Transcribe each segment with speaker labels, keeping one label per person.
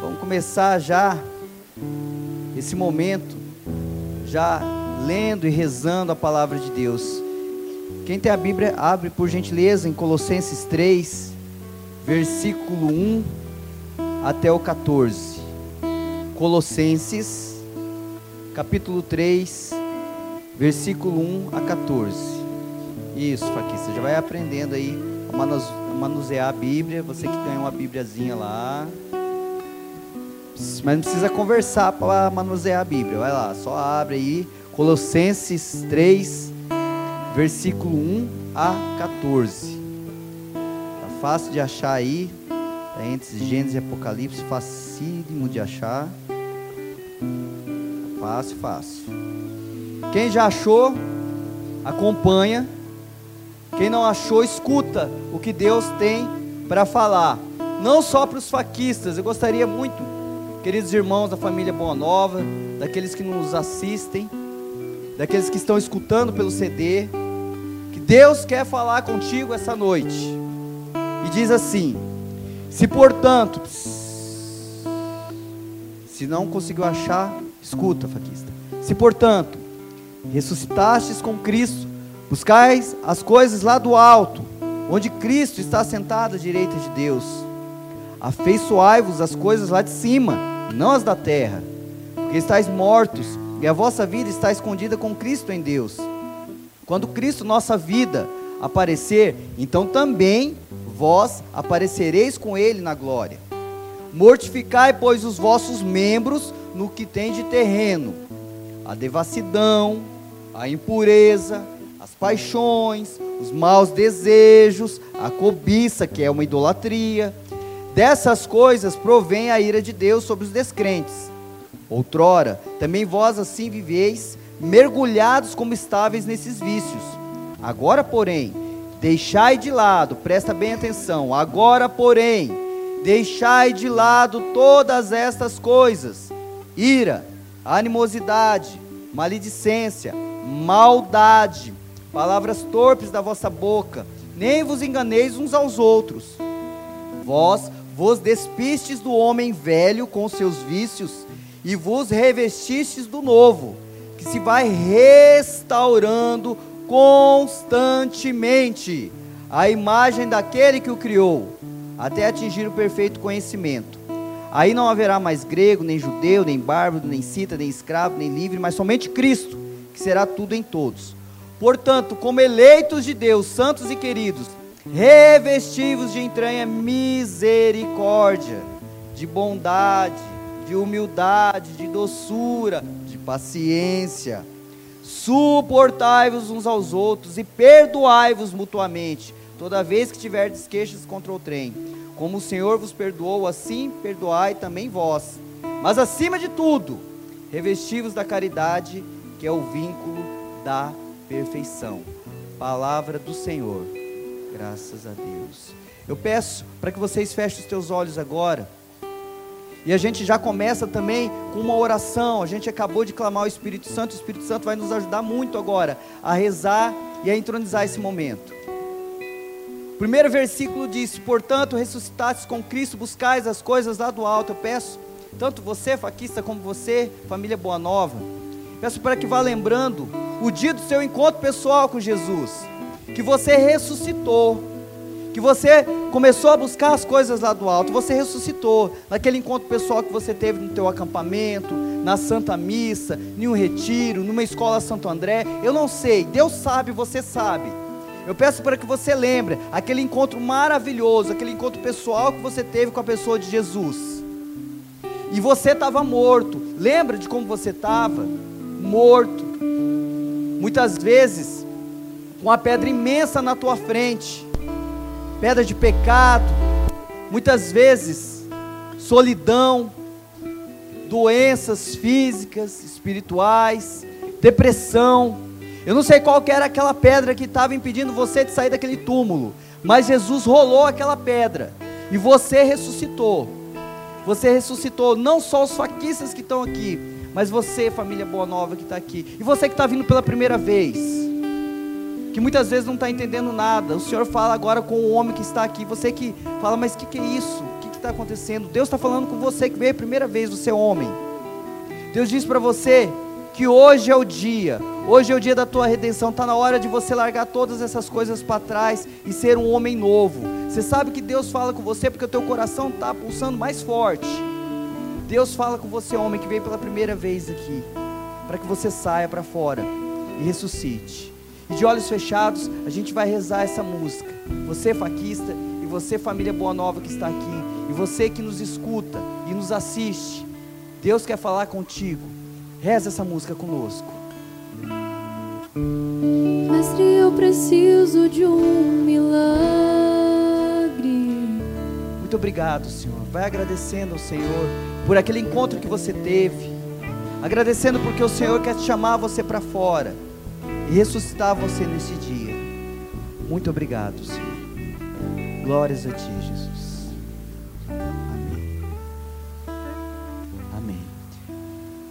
Speaker 1: Vamos começar já esse momento, já lendo e rezando a palavra de Deus. Quem tem a Bíblia, abre por gentileza em Colossenses 3, versículo 1 até o 14. Colossenses, capítulo 3, versículo 1 a 14. Isso, Faquista, você já vai aprendendo aí a manusear a Bíblia. Você que tem uma Bíbliazinha lá. Mas não precisa conversar para manusear a Bíblia. Vai lá, só abre aí. Colossenses 3, versículo 1 a 14. Tá fácil de achar aí. Tá entre Gênesis e Apocalipse, facílimo de achar. Fácil, fácil. Quem já achou, acompanha. Quem não achou, escuta o que Deus tem para falar. Não só para os faquistas, eu gostaria muito, queridos irmãos da família Boa Nova, daqueles que nos assistem, daqueles que estão escutando pelo CD, que Deus quer falar contigo essa noite. E diz assim: Se portanto, se não conseguiu achar, escuta, faquista. Se portanto, ressuscitastes com Cristo, buscais as coisas lá do alto, onde Cristo está sentado à direita de Deus. Afeiçoai-vos as coisas lá de cima, não as da terra, porque estáis mortos e a vossa vida está escondida com Cristo em Deus. Quando Cristo, nossa vida, aparecer, então também vós aparecereis com Ele na glória. Mortificai, pois, os vossos membros no que tem de terreno: a devassidão, a impureza, as paixões, os maus desejos, a cobiça, que é uma idolatria. Dessas coisas provém a ira de Deus sobre os descrentes. Outrora, também vós assim viveis, mergulhados como estáveis nesses vícios. Agora, porém, deixai de lado, presta bem atenção, agora, porém, deixai de lado todas estas coisas: ira, animosidade, maledicência, maldade, palavras torpes da vossa boca, nem vos enganeis uns aos outros. Vós vos despistes do homem velho com seus vícios e vos revestistes do novo, que se vai restaurando constantemente a imagem daquele que o criou, até atingir o perfeito conhecimento. Aí não haverá mais grego, nem judeu, nem bárbaro, nem cita, nem escravo, nem livre, mas somente Cristo que será tudo em todos. Portanto, como eleitos de Deus, santos e queridos, revestivos de entranha misericórdia, de bondade, de humildade, de doçura, de paciência. Suportai-vos uns aos outros e perdoai-vos mutuamente, toda vez que tiverdes queixas contra o trem. Como o Senhor vos perdoou, assim perdoai também vós. Mas acima de tudo, revestivos da caridade, que é o vínculo da perfeição. Palavra do Senhor. Graças a Deus. Eu peço para que vocês fechem os teus olhos agora. E a gente já começa também com uma oração. A gente acabou de clamar o Espírito Santo. O Espírito Santo vai nos ajudar muito agora a rezar e a entronizar esse momento. O primeiro versículo diz: Portanto, ressuscitastes com Cristo, buscais as coisas lá do alto. Eu peço, tanto você, faquista, como você, família Boa Nova Peço para que vá lembrando o dia do seu encontro pessoal com Jesus, que você ressuscitou, que você começou a buscar as coisas lá do alto, você ressuscitou naquele encontro pessoal que você teve no teu acampamento, na Santa Missa, em um retiro, numa escola Santo André, eu não sei, Deus sabe, você sabe. Eu peço para que você lembre aquele encontro maravilhoso, aquele encontro pessoal que você teve com a pessoa de Jesus. E você estava morto. Lembra de como você estava? morto. Muitas vezes, uma pedra imensa na tua frente, pedra de pecado, muitas vezes, solidão, doenças físicas, espirituais, depressão. Eu não sei qual era aquela pedra que estava impedindo você de sair daquele túmulo, mas Jesus rolou aquela pedra e você ressuscitou. Você ressuscitou não só os faquistas que estão aqui, mas você, família Boa Nova que está aqui, e você que está vindo pela primeira vez, que muitas vezes não está entendendo nada, o Senhor fala agora com o homem que está aqui, você que fala, mas o que, que é isso? O que, está acontecendo. Deus está falando com você que veio a primeira vez, você é homem. Deus diz para você que hoje é o dia, hoje é o dia da tua redenção, está na hora de você largar todas essas coisas para trás e ser um homem novo. Você sabe que Deus fala com você porque o teu coração está pulsando mais forte. Deus fala com você, homem, que veio pela primeira vez aqui, para que você saia para fora e ressuscite. E de olhos fechados, a gente vai rezar essa música. Você, faquista, e você, família Boa Nova que está aqui, e você que nos escuta e nos assiste, Deus quer falar contigo. Reza essa música conosco.
Speaker 2: Mestre, eu preciso de um milagre.
Speaker 1: Muito obrigado, Senhor. Vai agradecendo ao Senhor por aquele encontro que você teve. Agradecendo porque o Senhor quer te chamar você para fora ressuscitar você nesse dia. Muito obrigado, Senhor. Glórias a Ti, Jesus. Amém. Amém.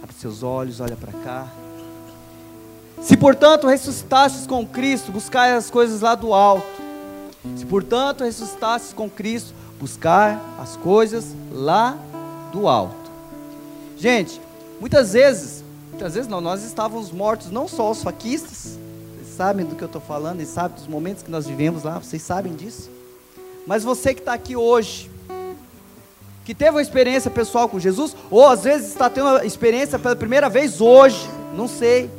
Speaker 1: Abre seus olhos, olha para cá. Se portanto ressuscitastes com Cristo, buscai as coisas lá do alto. Se portanto ressuscitastes com Cristo, buscar as coisas lá do alto. Gente, muitas vezes Muitas vezes não, nós estávamos mortos, não só os faquistas, vocês sabem do que eu estou falando, eles sabem dos momentos que nós vivemos lá, vocês sabem disso. Mas você que está aqui hoje, que teve uma experiência pessoal com Jesus, ou às vezes está tendo uma experiência pela primeira vez hoje, não sei.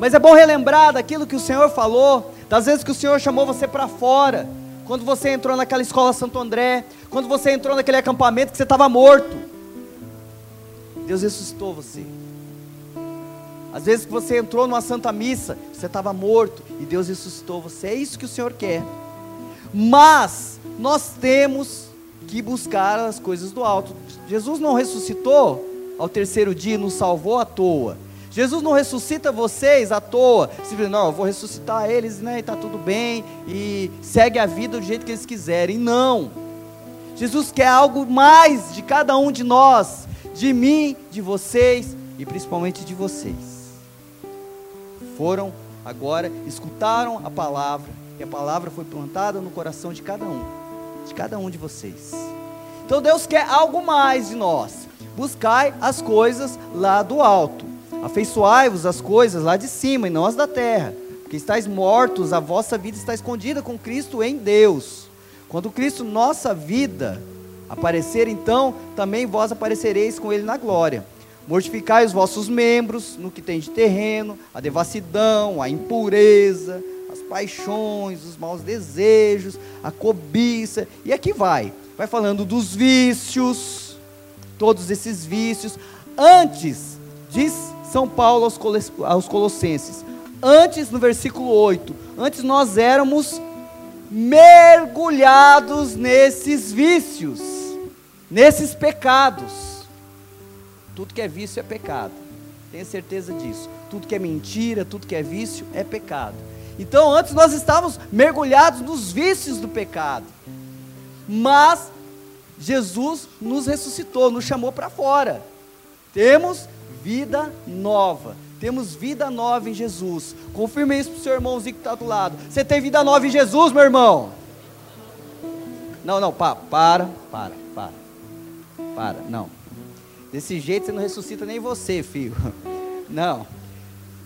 Speaker 1: Mas é bom relembrar daquilo que o Senhor falou, das vezes que o Senhor chamou você para fora, quando você entrou naquela escola Santo André, quando você entrou naquele acampamento que você estava morto. Deus ressuscitou você. Às vezes que você entrou numa santa missa, você estava morto e Deus ressuscitou você. É isso que o Senhor quer. Mas nós temos que buscar as coisas do alto. Jesus não ressuscitou ao terceiro dia e nos salvou à toa. Jesus não ressuscita vocês à toa. Se não, eu vou ressuscitar eles, né? E tá tudo bem e segue a vida do jeito que eles quiserem. Não. Jesus quer algo mais de cada um de nós, de mim, de vocês e principalmente de vocês foram agora, escutaram a palavra, e a palavra foi plantada no coração de cada um, de cada um de vocês. Então Deus quer algo mais de nós. Buscai as coisas lá do alto. Afeiçoai-vos as coisas lá de cima e não as da terra. Porque estáis mortos, a vossa vida está escondida com Cristo em Deus. Quando Cristo, nossa vida, aparecer, então também vós aparecereis com Ele na glória. Mortificai os vossos membros no que tem de terreno, a devassidão, a impureza, as paixões, os maus desejos, a cobiça, e aqui vai. Vai falando dos vícios, todos esses vícios. Antes, diz São Paulo aos Colossenses, antes no versículo 8, antes nós éramos mergulhados nesses vícios, nesses pecados. Tudo que é vício é pecado. Tenha certeza disso. Tudo que é mentira, tudo que é vício é pecado. Então, antes nós estávamos mergulhados nos vícios do pecado. Mas Jesus nos ressuscitou, nos chamou para fora. Temos vida nova. Temos vida nova em Jesus. Confirme isso para o seu irmãozinho que está do lado. Você tem vida nova em Jesus, meu irmão? Não, não, para, para, para, para. Para, não. Desse jeito você não ressuscita nem você, filho. Não.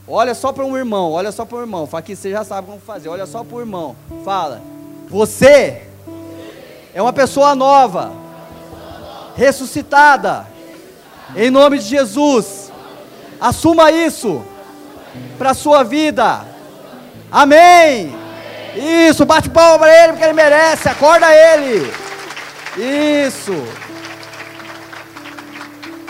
Speaker 1: Olha só para um irmão, olha só para um irmão. Fala que você já sabe como fazer. Olha só para o irmão. Fala. Você é uma pessoa nova. Ressuscitada. Em nome de Jesus. Assuma isso para a sua vida. Amém. Isso, bate palma para ele porque ele merece. Acorda ele. Isso.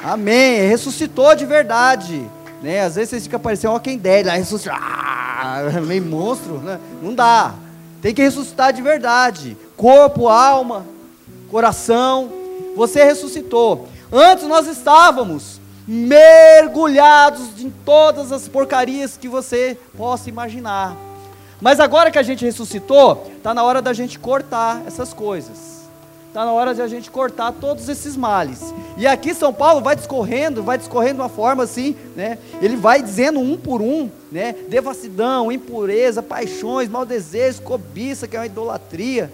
Speaker 1: Amém. Ressuscitou de verdade. Né? Às vezes vocês ficam parecendo quem der, lá ressuscitou. Ah, meio monstro, né? Não dá. Tem que ressuscitar de verdade. Corpo, alma, coração. Você ressuscitou. Antes nós estávamos mergulhados em todas as porcarias que você possa imaginar. Mas agora que a gente ressuscitou, está na hora da gente cortar essas coisas. Está na hora de a gente cortar todos esses males. E aqui São Paulo vai discorrendo, vai discorrendo de uma forma assim, né? Ele vai dizendo um por um, né? Devassidão, impureza, paixões, mau desejo, cobiça, que é uma idolatria,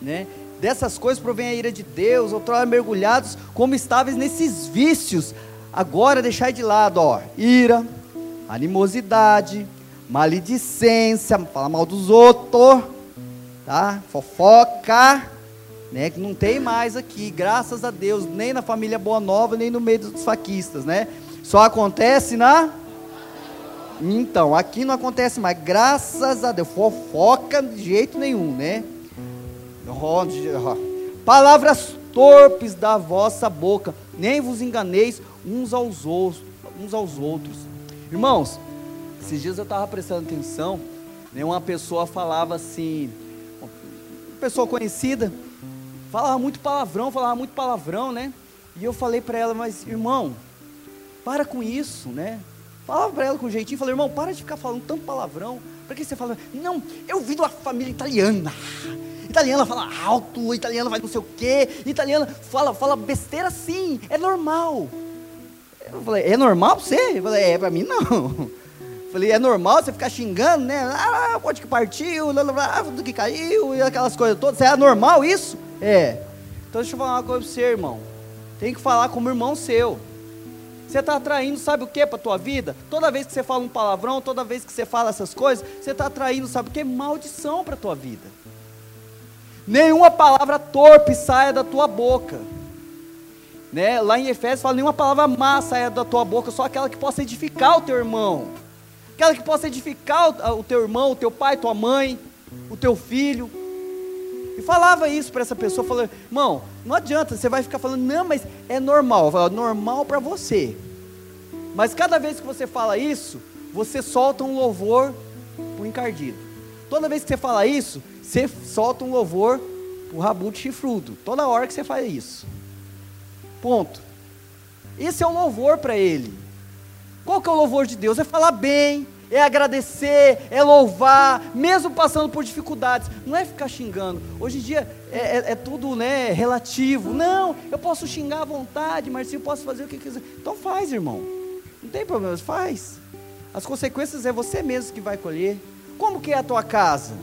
Speaker 1: né? dessas coisas provém a ira de Deus, outrora mergulhados como estáveis nesses vícios. Agora deixai de lado, ó, ira, animosidade, maledicência, falar mal dos outros, tá? Fofoca, né? Que não tem mais aqui, graças a Deus, nem na família Boa Nova, nem no meio dos faquistas, né? Só acontece na então, aqui não acontece mais, graças a Deus. Fofoca de jeito nenhum, né? Palavras torpes da vossa boca, nem vos enganeis uns aos outros. Uns aos outros. Irmãos, esses dias eu estava prestando atenção, né, uma pessoa falava assim, uma pessoa conhecida, falava muito palavrão, falava muito palavrão, né? E eu falei para ela, mas irmão, para com isso, né? Falava para ela com jeitinho, falei, irmão, para de ficar falando tanto palavrão. Para que você fala? Não, eu vim de uma família italiana. Italiana fala alto, italiana vai não sei o quê, italiana fala, fala besteira sim, é normal. Eu falei, é normal para você? Eu falei, é, para mim não. Falei, é normal você ficar xingando, né? Ah, pode que partiu, ah, tudo que caiu, e aquelas coisas todas. É normal isso? É. Então deixa eu falar uma coisa para você, irmão. Tem que falar como irmão seu. Você está atraindo, sabe o que para a tua vida? Toda vez que você fala um palavrão, toda vez que você fala essas coisas, você está atraindo, sabe o que? Maldição para a tua vida. Nenhuma palavra torpe saia da tua boca. Né? Lá em Efésios fala: nenhuma palavra má saia da tua boca, só aquela que possa edificar o teu irmão. Aquela que possa edificar o teu irmão, o teu pai, tua mãe, o teu filho. E falava isso para essa pessoa, falando, irmão, não adianta, você vai ficar falando, não, mas é normal. Eu normal para você. Mas cada vez que você fala isso, você solta um louvor pro encardido. Toda vez que você fala isso, você solta um louvor pro rabuto chifrudo. Toda hora que você faz isso. Ponto. Esse é o louvor para ele. Qual que é o louvor de Deus? É falar bem, é agradecer, é louvar, mesmo passando por dificuldades. Não é ficar xingando. Hoje em dia é, é, é, tudo né, relativo. Não, eu posso xingar à vontade, Marcinho, eu posso fazer o que quiser. Então faz, irmão. Não tem problema, faz. As consequências é você mesmo que vai colher. Como que é a tua casa?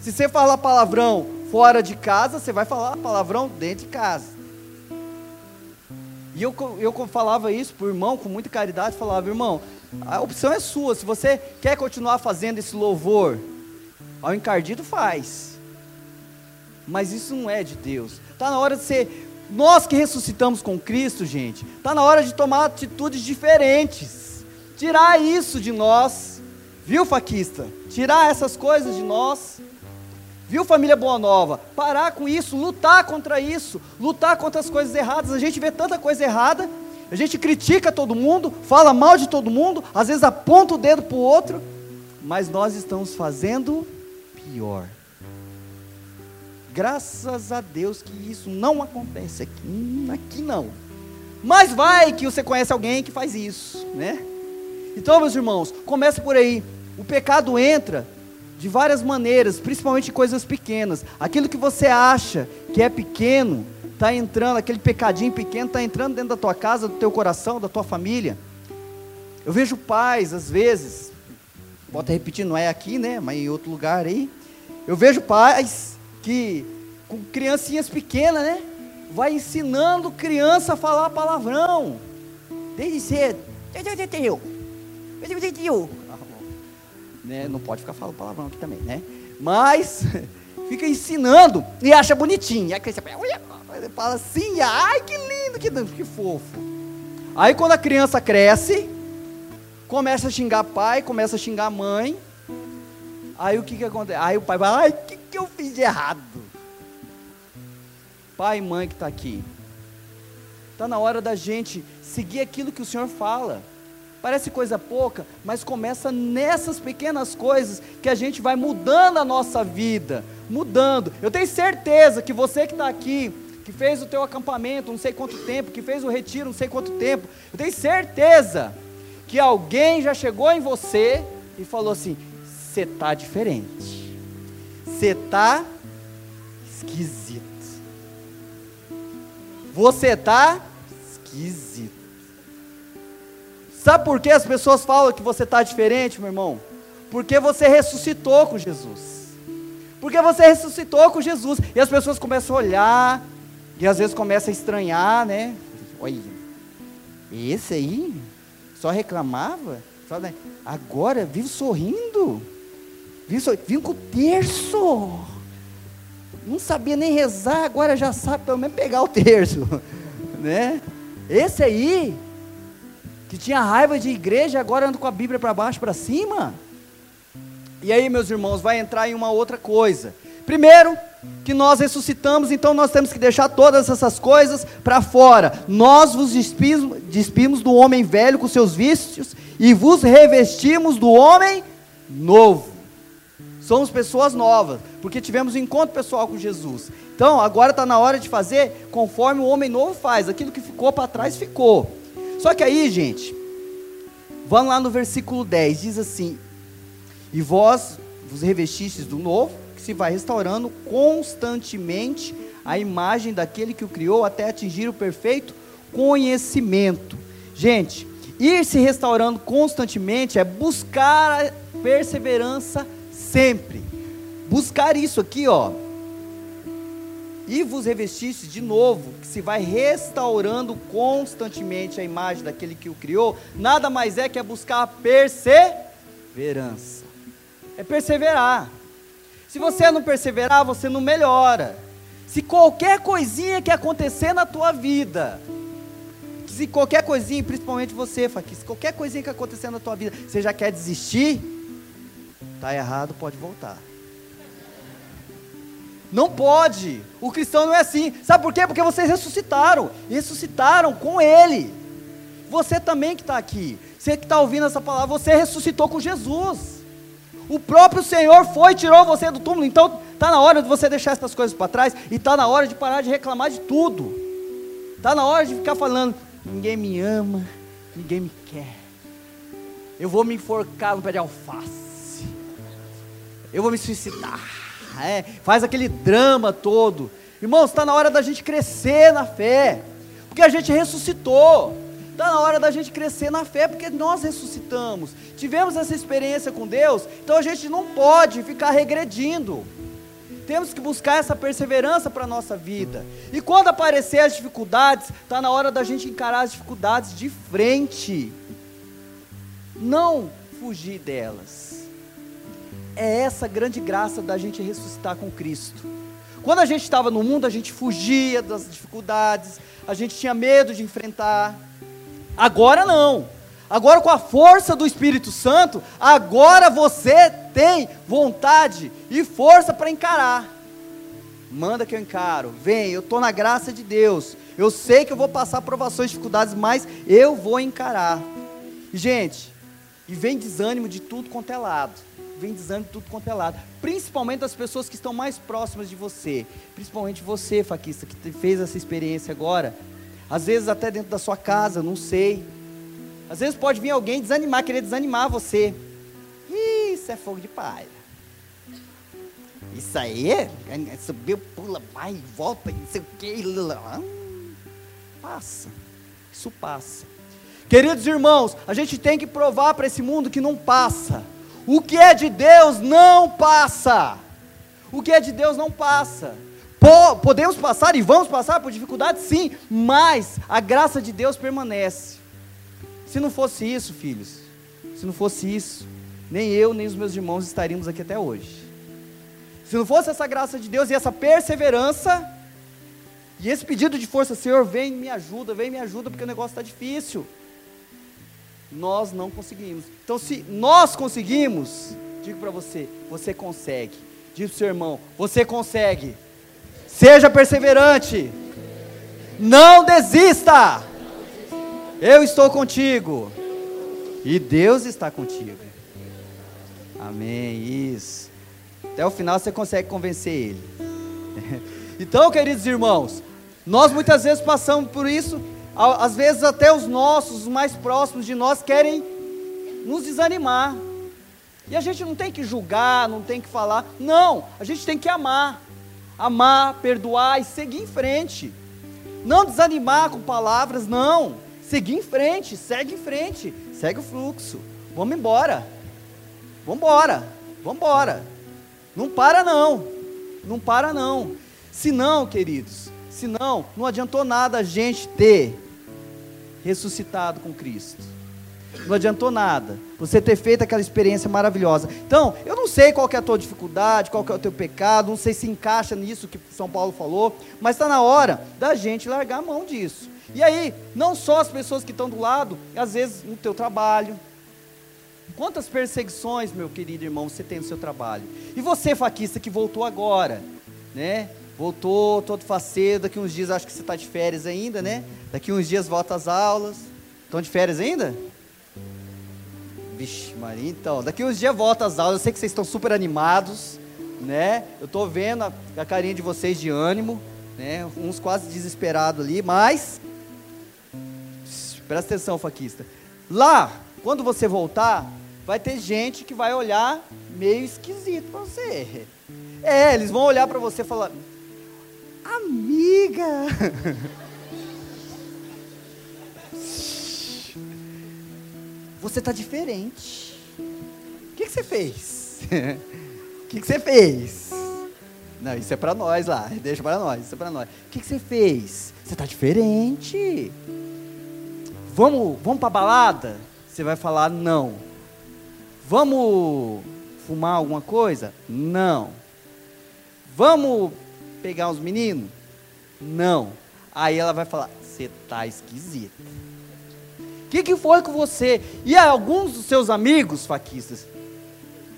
Speaker 1: Se você falar palavrão fora de casa, você vai falar palavrão dentro de casa. E eu, eu falava isso para o irmão com muita caridade, falava, irmão, a opção é sua. Se você quer continuar fazendo esse louvor, ao encardido faz. Mas isso não é de Deus. Está na hora de ser. Nós que ressuscitamos com Cristo, gente, está na hora de tomar atitudes diferentes. Tirar isso de nós. Viu, faquista? Tirar essas coisas de nós. Viu, família Boa Nova? Parar com isso, lutar contra isso, lutar contra as coisas erradas. A gente vê tanta coisa errada a gente critica todo mundo, fala mal de todo mundo, às vezes aponta o dedo para o outro, mas nós estamos fazendo pior. Graças a Deus que isso não acontece aqui, aqui não. Mas vai que você conhece alguém que faz isso, né? Então, meus irmãos, começa por aí. O pecado entra de várias maneiras, principalmente coisas pequenas. Aquilo que você acha que é pequeno, está entrando, aquele pecadinho pequeno está entrando dentro da tua casa, do teu coração, da tua família. Eu vejo pais, às vezes, bota repetir, não é aqui, né? Mas em outro lugar aí. Eu vejo pais que, com criancinhas pequenas, né? Vai ensinando criança a falar palavrão. Desde cedo. Né? Não pode ficar falando palavrão aqui também, né? Mas fica ensinando e acha bonitinho. E a criança ele fala assim, ai que lindo, que, que fofo. Aí quando a criança cresce, começa a xingar pai, começa a xingar mãe. Aí o que que acontece? Aí o pai vai, ai, o que, que eu fiz de errado? Pai e mãe que está aqui. Está na hora da gente seguir aquilo que o Senhor fala. Parece coisa pouca, mas começa nessas pequenas coisas que a gente vai mudando a nossa vida, mudando. Eu tenho certeza que você que está aqui, que fez o teu acampamento não sei quanto tempo, que fez o retiro não sei quanto tempo, eu tenho certeza que alguém já chegou em você e falou assim: você está diferente, você está esquisito, você está esquisito. Sabe por que as pessoas falam que você está diferente, meu irmão? Porque você ressuscitou com Jesus. Porque você ressuscitou com Jesus. E as pessoas começam a olhar, e às vezes começam a estranhar, né? Olha, esse aí só reclamava, só, né? agora vive, sorrindo, vive com o terço. Não sabia nem rezar, agora já sabe pelo menos pegar o terço, né? Esse aí que tinha raiva de igreja, agora anda com a Bíblia para baixo, para cima. E aí, meus irmãos, vai entrar em uma outra coisa. Primeiro, que nós ressuscitamos, então nós temos que deixar todas essas coisas para fora. Nós vos despimos, despimos do homem velho com seus vícios e vos revestimos do homem novo. Somos pessoas novas, porque tivemos um encontro pessoal com Jesus. Então, agora está na hora de fazer conforme o homem novo faz. Aquilo que ficou para trás ficou. Só que aí, gente, vamos lá no versículo 10, diz assim: e vós vos revestistes do novo, se vai restaurando constantemente a imagem daquele que o criou até atingir o perfeito conhecimento. Gente, ir se restaurando constantemente é buscar a perseverança sempre. Buscar isso aqui, ó. E vos revestiste de novo, que se vai restaurando constantemente a imagem daquele que o criou, nada mais é que é buscar a perseverança é perseverar. Se você não perseverar, você não melhora. Se qualquer coisinha que acontecer na tua vida, se qualquer coisinha, principalmente você, Faqui, se qualquer coisinha que acontecer na tua vida, você já quer desistir, tá errado, pode voltar. Não pode. O cristão não é assim. Sabe por quê? Porque vocês ressuscitaram. Ressuscitaram com Ele. Você também que está aqui. Você que está ouvindo essa palavra, você ressuscitou com Jesus. O próprio Senhor foi e tirou você do túmulo. Então está na hora de você deixar essas coisas para trás e está na hora de parar de reclamar de tudo. Está na hora de ficar falando: ninguém me ama, ninguém me quer. Eu vou me enforcar no pé de alface. Eu vou me suicidar. É, faz aquele drama todo. Irmãos, está na hora da gente crescer na fé. Porque a gente ressuscitou. Está na hora da gente crescer na fé, porque nós ressuscitamos. Tivemos essa experiência com Deus, então a gente não pode ficar regredindo. Temos que buscar essa perseverança para a nossa vida. E quando aparecer as dificuldades, está na hora da gente encarar as dificuldades de frente. Não fugir delas. É essa grande graça da gente ressuscitar com Cristo. Quando a gente estava no mundo, a gente fugia das dificuldades, a gente tinha medo de enfrentar. Agora não. Agora com a força do Espírito Santo, agora você tem vontade e força para encarar. Manda que eu encaro. Vem, eu estou na graça de Deus. Eu sei que eu vou passar provações, dificuldades, mas eu vou encarar. Gente, e vem desânimo de tudo quanto é lado. Vem desânimo de tudo quanto é lado. Principalmente das pessoas que estão mais próximas de você. Principalmente você, faquista, que fez essa experiência agora. Às vezes até dentro da sua casa, não sei. Às vezes pode vir alguém desanimar, querer desanimar você. Isso é fogo de palha. Isso aí é, é subiu, pula, vai, volta, não sei o que. Passa. Isso passa. Queridos irmãos, a gente tem que provar para esse mundo que não passa. O que é de Deus não passa. O que é de Deus não passa podemos passar e vamos passar por dificuldades, sim, mas a graça de Deus permanece. Se não fosse isso, filhos, se não fosse isso, nem eu nem os meus irmãos estaríamos aqui até hoje. Se não fosse essa graça de Deus e essa perseverança, e esse pedido de força, Senhor, vem me ajuda, vem me ajuda, porque o negócio está difícil. Nós não conseguimos. Então, se nós conseguimos, digo para você, você consegue. Diz para o seu irmão, você consegue. Seja perseverante. Não desista. Eu estou contigo. E Deus está contigo. Amém. Isso. Até o final você consegue convencer ele. Então, queridos irmãos, nós muitas vezes passamos por isso. Às vezes até os nossos, os mais próximos de nós, querem nos desanimar. E a gente não tem que julgar, não tem que falar. Não, a gente tem que amar amar, perdoar e seguir em frente. Não desanimar com palavras, não. Seguir em frente, segue em frente, segue o fluxo. Vamos embora. Vamos embora. Vamos embora. Não para não. Não para não. Se não, queridos, se não, não adiantou nada a gente ter ressuscitado com Cristo. Não adiantou nada você ter feito aquela experiência maravilhosa. Então, eu não sei qual é a tua dificuldade, qual é o teu pecado, não sei se encaixa nisso que São Paulo falou, mas está na hora da gente largar a mão disso. E aí, não só as pessoas que estão do lado, às vezes no teu trabalho. Quantas perseguições, meu querido irmão, você tem no seu trabalho? E você, faquista, que voltou agora, né? Voltou todo faceiro, daqui uns dias acho que você está de férias ainda, né? Daqui uns dias volta às aulas. Estão de férias ainda? Vixe, Maria, então, daqui uns dias volta às aulas, eu sei que vocês estão super animados, né? Eu estou vendo a, a, carinha de vocês de ânimo, né? Uns quase desesperados ali, mas presta atenção, faquista. Lá, quando você voltar, vai ter gente que vai olhar meio esquisito para você. É, eles vão olhar para você e falar: "Amiga, você está diferente. O que, que você fez? O que, que você fez? Não, isso é para nós lá, deixa para nós, isso é para nós. O que, que você fez? Você está diferente. Vamos, vamos para balada? Você vai falar não. Vamos fumar alguma coisa? Não. Vamos pegar os meninos? Não. Aí ela vai falar: você tá esquisito que, que foi com você? E alguns dos seus amigos faquistas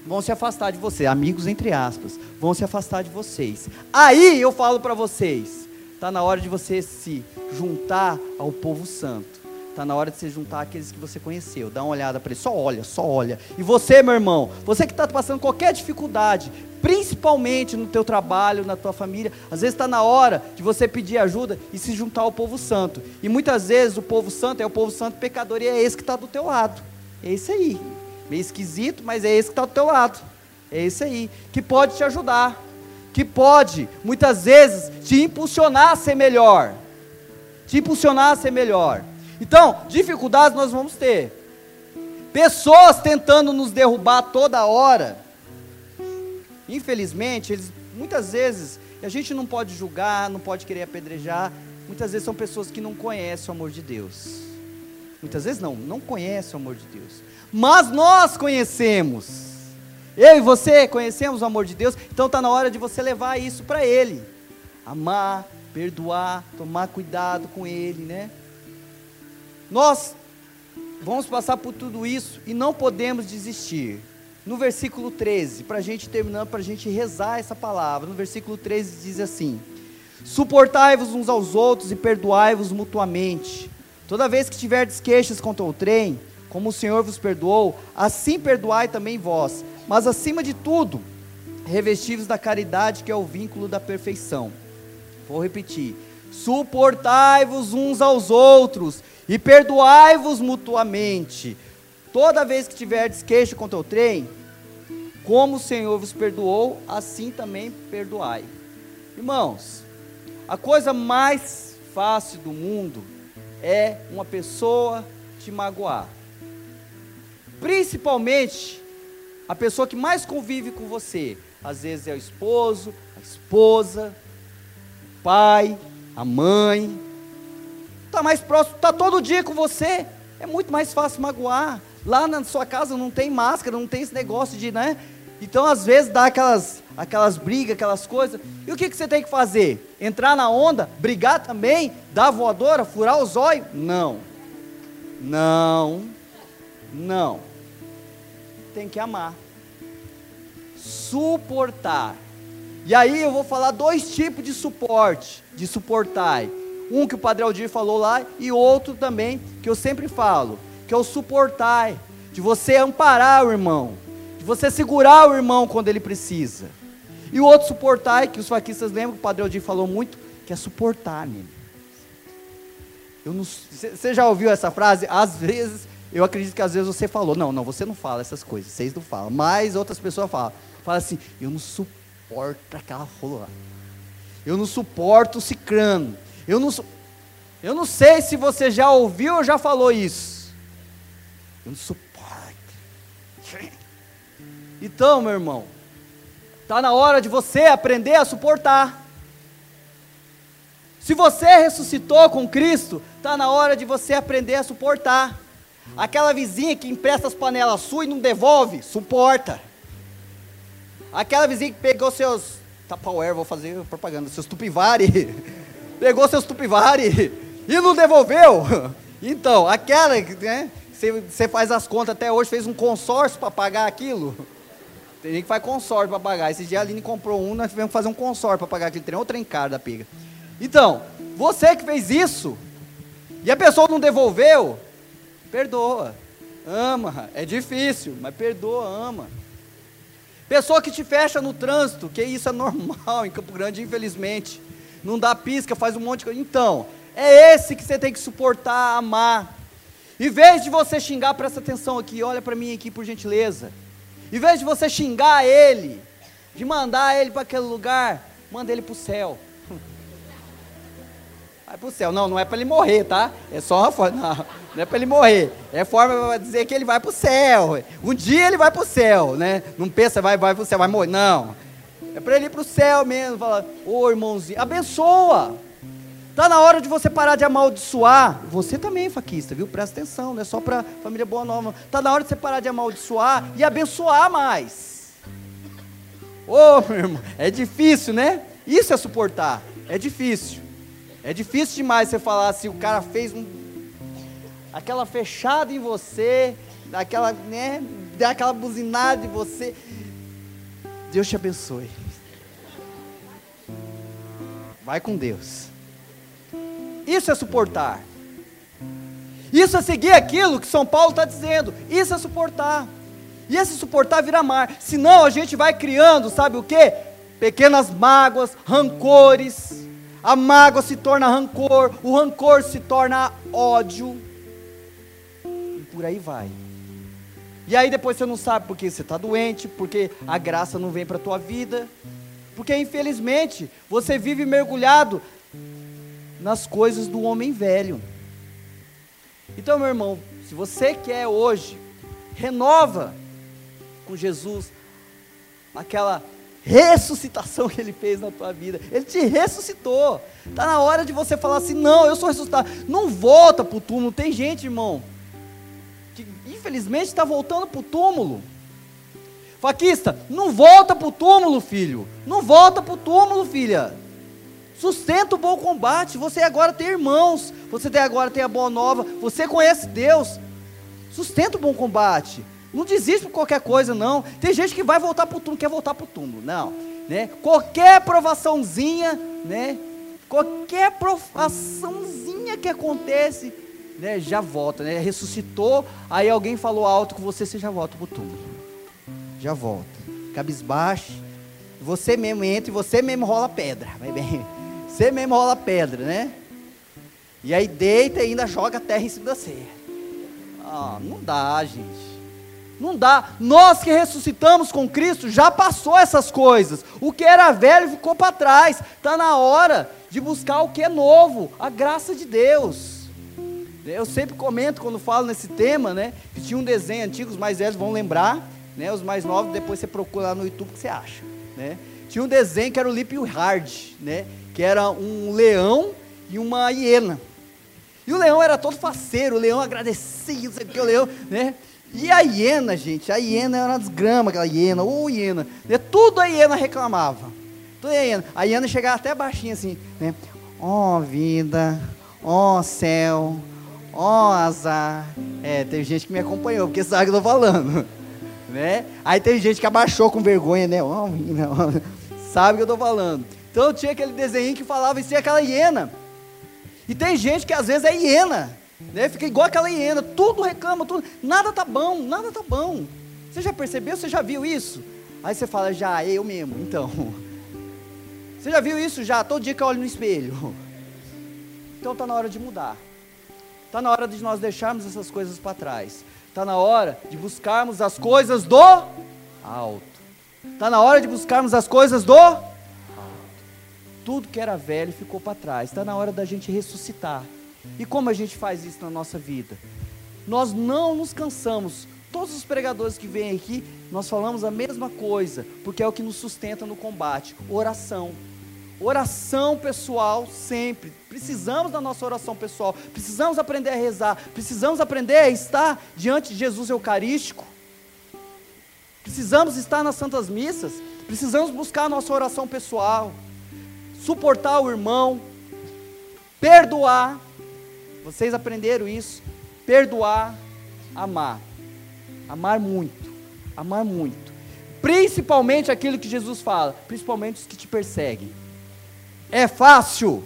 Speaker 1: vão se afastar de você, amigos entre aspas, vão se afastar de vocês. Aí eu falo para vocês, está na hora de você se juntar ao povo santo. Está na hora de se juntar àqueles que você conheceu. Dá uma olhada para eles. Só olha, só olha. E você, meu irmão, você que está passando qualquer dificuldade, principalmente no teu trabalho, na tua família, às vezes está na hora de você pedir ajuda e se juntar ao povo santo. E muitas vezes o povo santo é o povo santo pecador e é esse que está do teu lado. É esse aí. Meio esquisito, mas é esse que está do teu lado. É esse aí. Que pode te ajudar. Que pode, muitas vezes, te impulsionar a ser melhor. Te impulsionar a ser melhor. Então, dificuldades nós vamos ter. Pessoas tentando nos derrubar toda hora. Infelizmente, eles muitas vezes, a gente não pode julgar, não pode querer apedrejar. Muitas vezes são pessoas que não conhecem o amor de Deus. Muitas vezes não, não conhecem o amor de Deus. Mas nós conhecemos. Eu e você conhecemos o amor de Deus, então está na hora de você levar isso para Ele. Amar, perdoar, tomar cuidado com Ele, né? Nós vamos passar por tudo isso e não podemos desistir. No versículo 13, para a gente terminar, para a gente rezar essa palavra, no versículo 13 diz assim: Suportai-vos uns aos outros e perdoai-vos mutuamente. Toda vez que tiverdes queixas contra o trem, como o Senhor vos perdoou, assim perdoai também vós. Mas acima de tudo, revestivos da caridade, que é o vínculo da perfeição. Vou repetir: suportai-vos uns aos outros e perdoai-vos mutuamente. Toda vez que tiverdes queixa contra o trem, como o Senhor vos perdoou, assim também perdoai. Irmãos, a coisa mais fácil do mundo é uma pessoa te magoar. Principalmente a pessoa que mais convive com você. Às vezes é o esposo, a esposa, o pai, a mãe, está mais próximo, está todo dia com você, é muito mais fácil magoar. Lá na sua casa não tem máscara, não tem esse negócio de, né? Então, às vezes, dá aquelas, aquelas brigas, aquelas coisas. E o que, que você tem que fazer? Entrar na onda? Brigar também? Dar voadora? Furar os olhos? Não. Não. Não. Tem que amar. Suportar. E aí eu vou falar dois tipos de suporte, de suportar. Um que o Padre Aldir falou lá e outro também que eu sempre falo, que é o suportar, de você amparar o irmão, de você segurar o irmão quando ele precisa. E o outro suportar, que os faquistas lembram que o Padre Aldir falou muito, que é suportar, menino. Você já ouviu essa frase? Às vezes, eu acredito que às vezes você falou. Não, não, você não fala essas coisas, vocês não falam. Mas outras pessoas falam. Fala assim, eu não suporto aquela rola. Eu não suporto o cicrano. Eu não, eu não sei se você já ouviu ou já falou isso. Eu não suporto. Então, meu irmão, Está na hora de você aprender a suportar. Se você ressuscitou com Cristo, está na hora de você aprender a suportar. Aquela vizinha que empresta as panelas suas e não devolve, suporta. Aquela vizinha que pegou seus Tupperware, vou fazer propaganda, seus tupivari, pegou seus tupivari e não devolveu. Então, aquela, né, você faz as contas até hoje, fez um consórcio para pagar aquilo. Tem gente que faz consórcio para pagar. Esse dia a Aline comprou um, nós tivemos que fazer um consórcio para pagar aquele trem, outra encara da pega. Então, você que fez isso, e a pessoa não devolveu, perdoa, ama. É difícil, mas perdoa, ama. Pessoa que te fecha no trânsito, que isso é normal em Campo Grande, infelizmente. Não dá pisca, faz um monte de coisa. Então, é esse que você tem que suportar, amar. Em vez de você xingar, presta atenção aqui, olha para mim aqui por gentileza. Em vez de você xingar ele, de mandar ele para aquele lugar, manda ele para o céu. Vai para o céu. Não, não é para ele morrer, tá? É só uma forma. Não, não é para ele morrer. É forma para dizer que ele vai para o céu. Um dia ele vai para o céu, né? Não pensa, vai, vai para o céu, vai morrer. Não. É para ele ir para o céu mesmo. Fala, ô irmãozinho, abençoa. Está na hora de você parar de amaldiçoar. Você também, faquista, viu? Presta atenção, não é só para família Boa Nova. Está na hora de você parar de amaldiçoar e abençoar mais. Ô, oh, meu irmão, é difícil, né? Isso é suportar. É difícil. É difícil demais você falar assim, o cara fez um, aquela fechada em você, daquela, né, dá aquela buzinada em você. Deus te abençoe. Vai com Deus. Isso é suportar. Isso é seguir aquilo que São Paulo está dizendo. Isso é suportar. E esse suportar vira amar. Senão a gente vai criando, sabe o que? Pequenas mágoas, rancores. A mágoa se torna rancor, o rancor se torna ódio. E por aí vai. E aí depois você não sabe porque você está doente, porque a graça não vem para a tua vida. Porque infelizmente você vive mergulhado nas coisas do homem velho. Então, meu irmão, se você quer hoje, renova com Jesus aquela ressuscitação que ele fez na tua vida. Ele te ressuscitou. Está na hora de você falar assim: não, eu sou ressuscitado. Não volta para o túmulo. Tem gente, irmão, infelizmente está voltando para o túmulo. Faquista, não volta para o túmulo, filho. Não volta para o túmulo, filha. Sustenta o bom combate. Você agora tem irmãos. Você agora tem a boa nova. Você conhece Deus. Sustenta o bom combate. Não desiste por qualquer coisa, não. Tem gente que vai voltar para o túmulo, quer voltar para o túmulo. Não. Né? Qualquer provaçãozinha, né? Qualquer provaçãozinha que acontece, né? Já volta, né? Ressuscitou, aí alguém falou alto com você, você já volta para o túmulo. Já volta. Cabisbaixo. Você mesmo entra e você mesmo rola pedra. Vai bem. Você mesmo rola pedra, né? E aí deita e ainda joga terra em cima da ceia. Ah, não dá, gente. Não dá. Nós que ressuscitamos com Cristo já passou essas coisas. O que era velho ficou para trás. Está na hora de buscar o que é novo, a graça de Deus. Eu sempre comento quando falo nesse tema, né? Que tinha um desenho antigo, os mais velhos vão lembrar, né? Os mais novos depois você procura lá no YouTube que você acha, né? Tinha um desenho que era o Lip Hard, né? que era um leão e uma hiena. E o leão era todo faceiro, o leão agradecia, não sei o que, o leão, né? E a hiena, gente, a hiena era uma desgrama, aquela hiena, ou hiena, né? tudo a hiena reclamava. Tudo a hiena. A hiena chegava até baixinho assim, né? Ó oh, vida, ó oh, céu, ó oh, azar. É, teve gente que me acompanhou, porque sabe o que eu estou falando. Né? Aí tem gente que abaixou com vergonha, né? Oh, sabe o que eu estou falando. Então tinha aquele desenho que falava em ser aquela hiena. E tem gente que às vezes é hiena, né? Fica igual aquela hiena, tudo reclama, tudo, nada tá bom, nada tá bom. Você já percebeu? Você já viu isso? Aí você fala, já, eu mesmo, então. Você já viu isso já? Todo dia que eu olho no espelho. Então está na hora de mudar. Está na hora de nós deixarmos essas coisas para trás. Está na hora de buscarmos as coisas do alto. Está na hora de buscarmos as coisas do tudo que era velho ficou para trás. Está na hora da gente ressuscitar. E como a gente faz isso na nossa vida? Nós não nos cansamos todos os pregadores que vêm aqui, nós falamos a mesma coisa, porque é o que nos sustenta no combate: oração. Oração pessoal sempre. Precisamos da nossa oração pessoal. Precisamos aprender a rezar. Precisamos aprender a estar diante de Jesus Eucarístico. Precisamos estar nas Santas Missas. Precisamos buscar a nossa oração pessoal. Suportar o irmão. Perdoar. Vocês aprenderam isso? Perdoar, amar. Amar muito. Amar muito. Principalmente aquilo que Jesus fala, principalmente os que te perseguem. É fácil?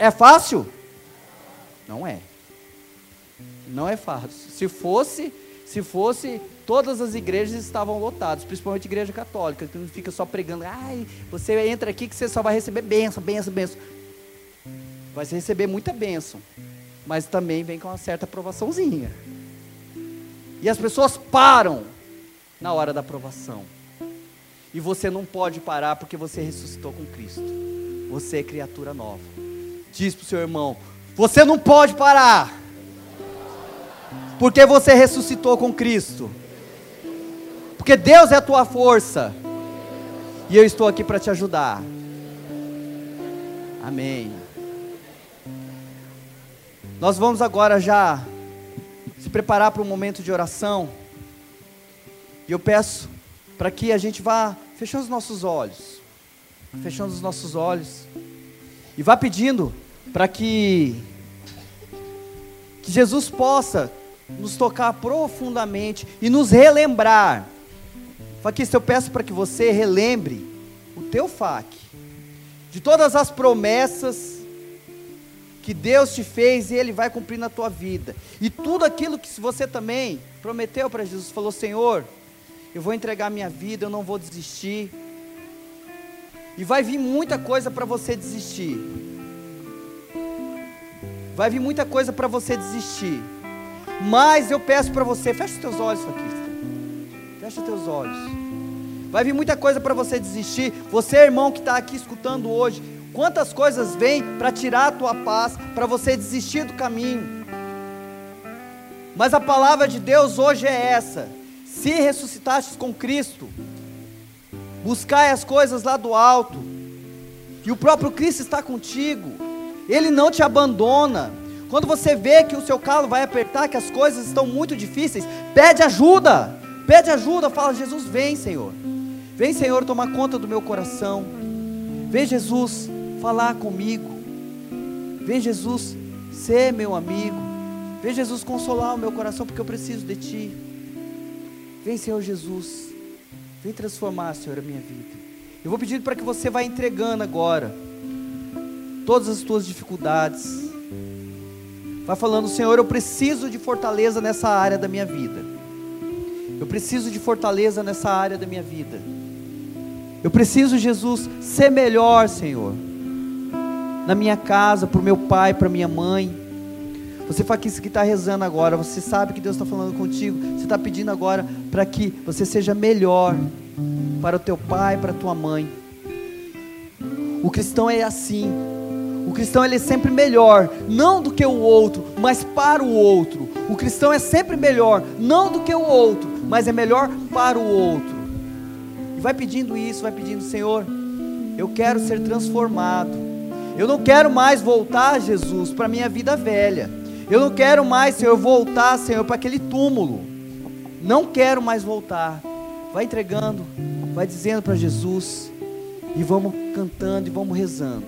Speaker 1: É fácil? Não é. Não é fácil. Se fosse, se fosse, todas as igrejas estavam lotadas, principalmente a igreja católica, que não fica só pregando, ai, você entra aqui que você só vai receber bênção, bênção, bênção. Vai receber muita bênção, mas também vem com uma certa aprovaçãozinha. E as pessoas param na hora da aprovação. E você não pode parar porque você ressuscitou com Cristo. Você é criatura nova. Diz para o seu irmão: Você não pode parar. Porque você ressuscitou com Cristo. Porque Deus é a tua força. E eu estou aqui para te ajudar. Amém. Nós vamos agora já se preparar para um momento de oração. E eu peço para que a gente vá fechando os nossos olhos, fechando os nossos olhos, e vá pedindo para que, que Jesus possa nos tocar profundamente e nos relembrar. Faquista, eu peço para que você relembre o teu FAC, de todas as promessas que Deus te fez e Ele vai cumprir na tua vida, e tudo aquilo que você também prometeu para Jesus, falou: Senhor, eu vou entregar minha vida, eu não vou desistir. E vai vir muita coisa para você desistir. Vai vir muita coisa para você desistir. Mas eu peço para você, fecha os teus olhos, Faquista. Fecha os teus olhos. Vai vir muita coisa para você desistir. Você, irmão que está aqui escutando hoje, quantas coisas vêm para tirar a tua paz, para você desistir do caminho. Mas a palavra de Deus hoje é essa: se ressuscitastes com Cristo, buscai as coisas lá do alto, e o próprio Cristo está contigo, Ele não te abandona. Quando você vê que o seu calo vai apertar, que as coisas estão muito difíceis, pede ajuda, pede ajuda, fala: Jesus, vem, Senhor, vem, Senhor, tomar conta do meu coração, vem, Jesus, falar comigo, vem, Jesus, ser meu amigo, vem, Jesus, consolar o meu coração, porque eu preciso de Ti. Vem, Senhor Jesus. Vem transformar, Senhor, a minha vida. Eu vou pedir para que você vá entregando agora todas as tuas dificuldades. Vai falando, Senhor, eu preciso de fortaleza nessa área da minha vida. Eu preciso de fortaleza nessa área da minha vida. Eu preciso, Jesus, ser melhor, Senhor. Na minha casa, para o meu pai, para minha mãe você isso que está rezando agora, você sabe que Deus está falando contigo, você está pedindo agora para que você seja melhor para o teu pai, para a tua mãe. O cristão é assim. O cristão ele é sempre melhor, não do que o outro, mas para o outro. O cristão é sempre melhor, não do que o outro, mas é melhor para o outro. E vai pedindo isso, vai pedindo, Senhor, eu quero ser transformado. Eu não quero mais voltar, Jesus, para a minha vida velha. Eu não quero mais, Senhor, voltar, Senhor, para aquele túmulo. Não quero mais voltar. Vai entregando, vai dizendo para Jesus. E vamos cantando e vamos rezando.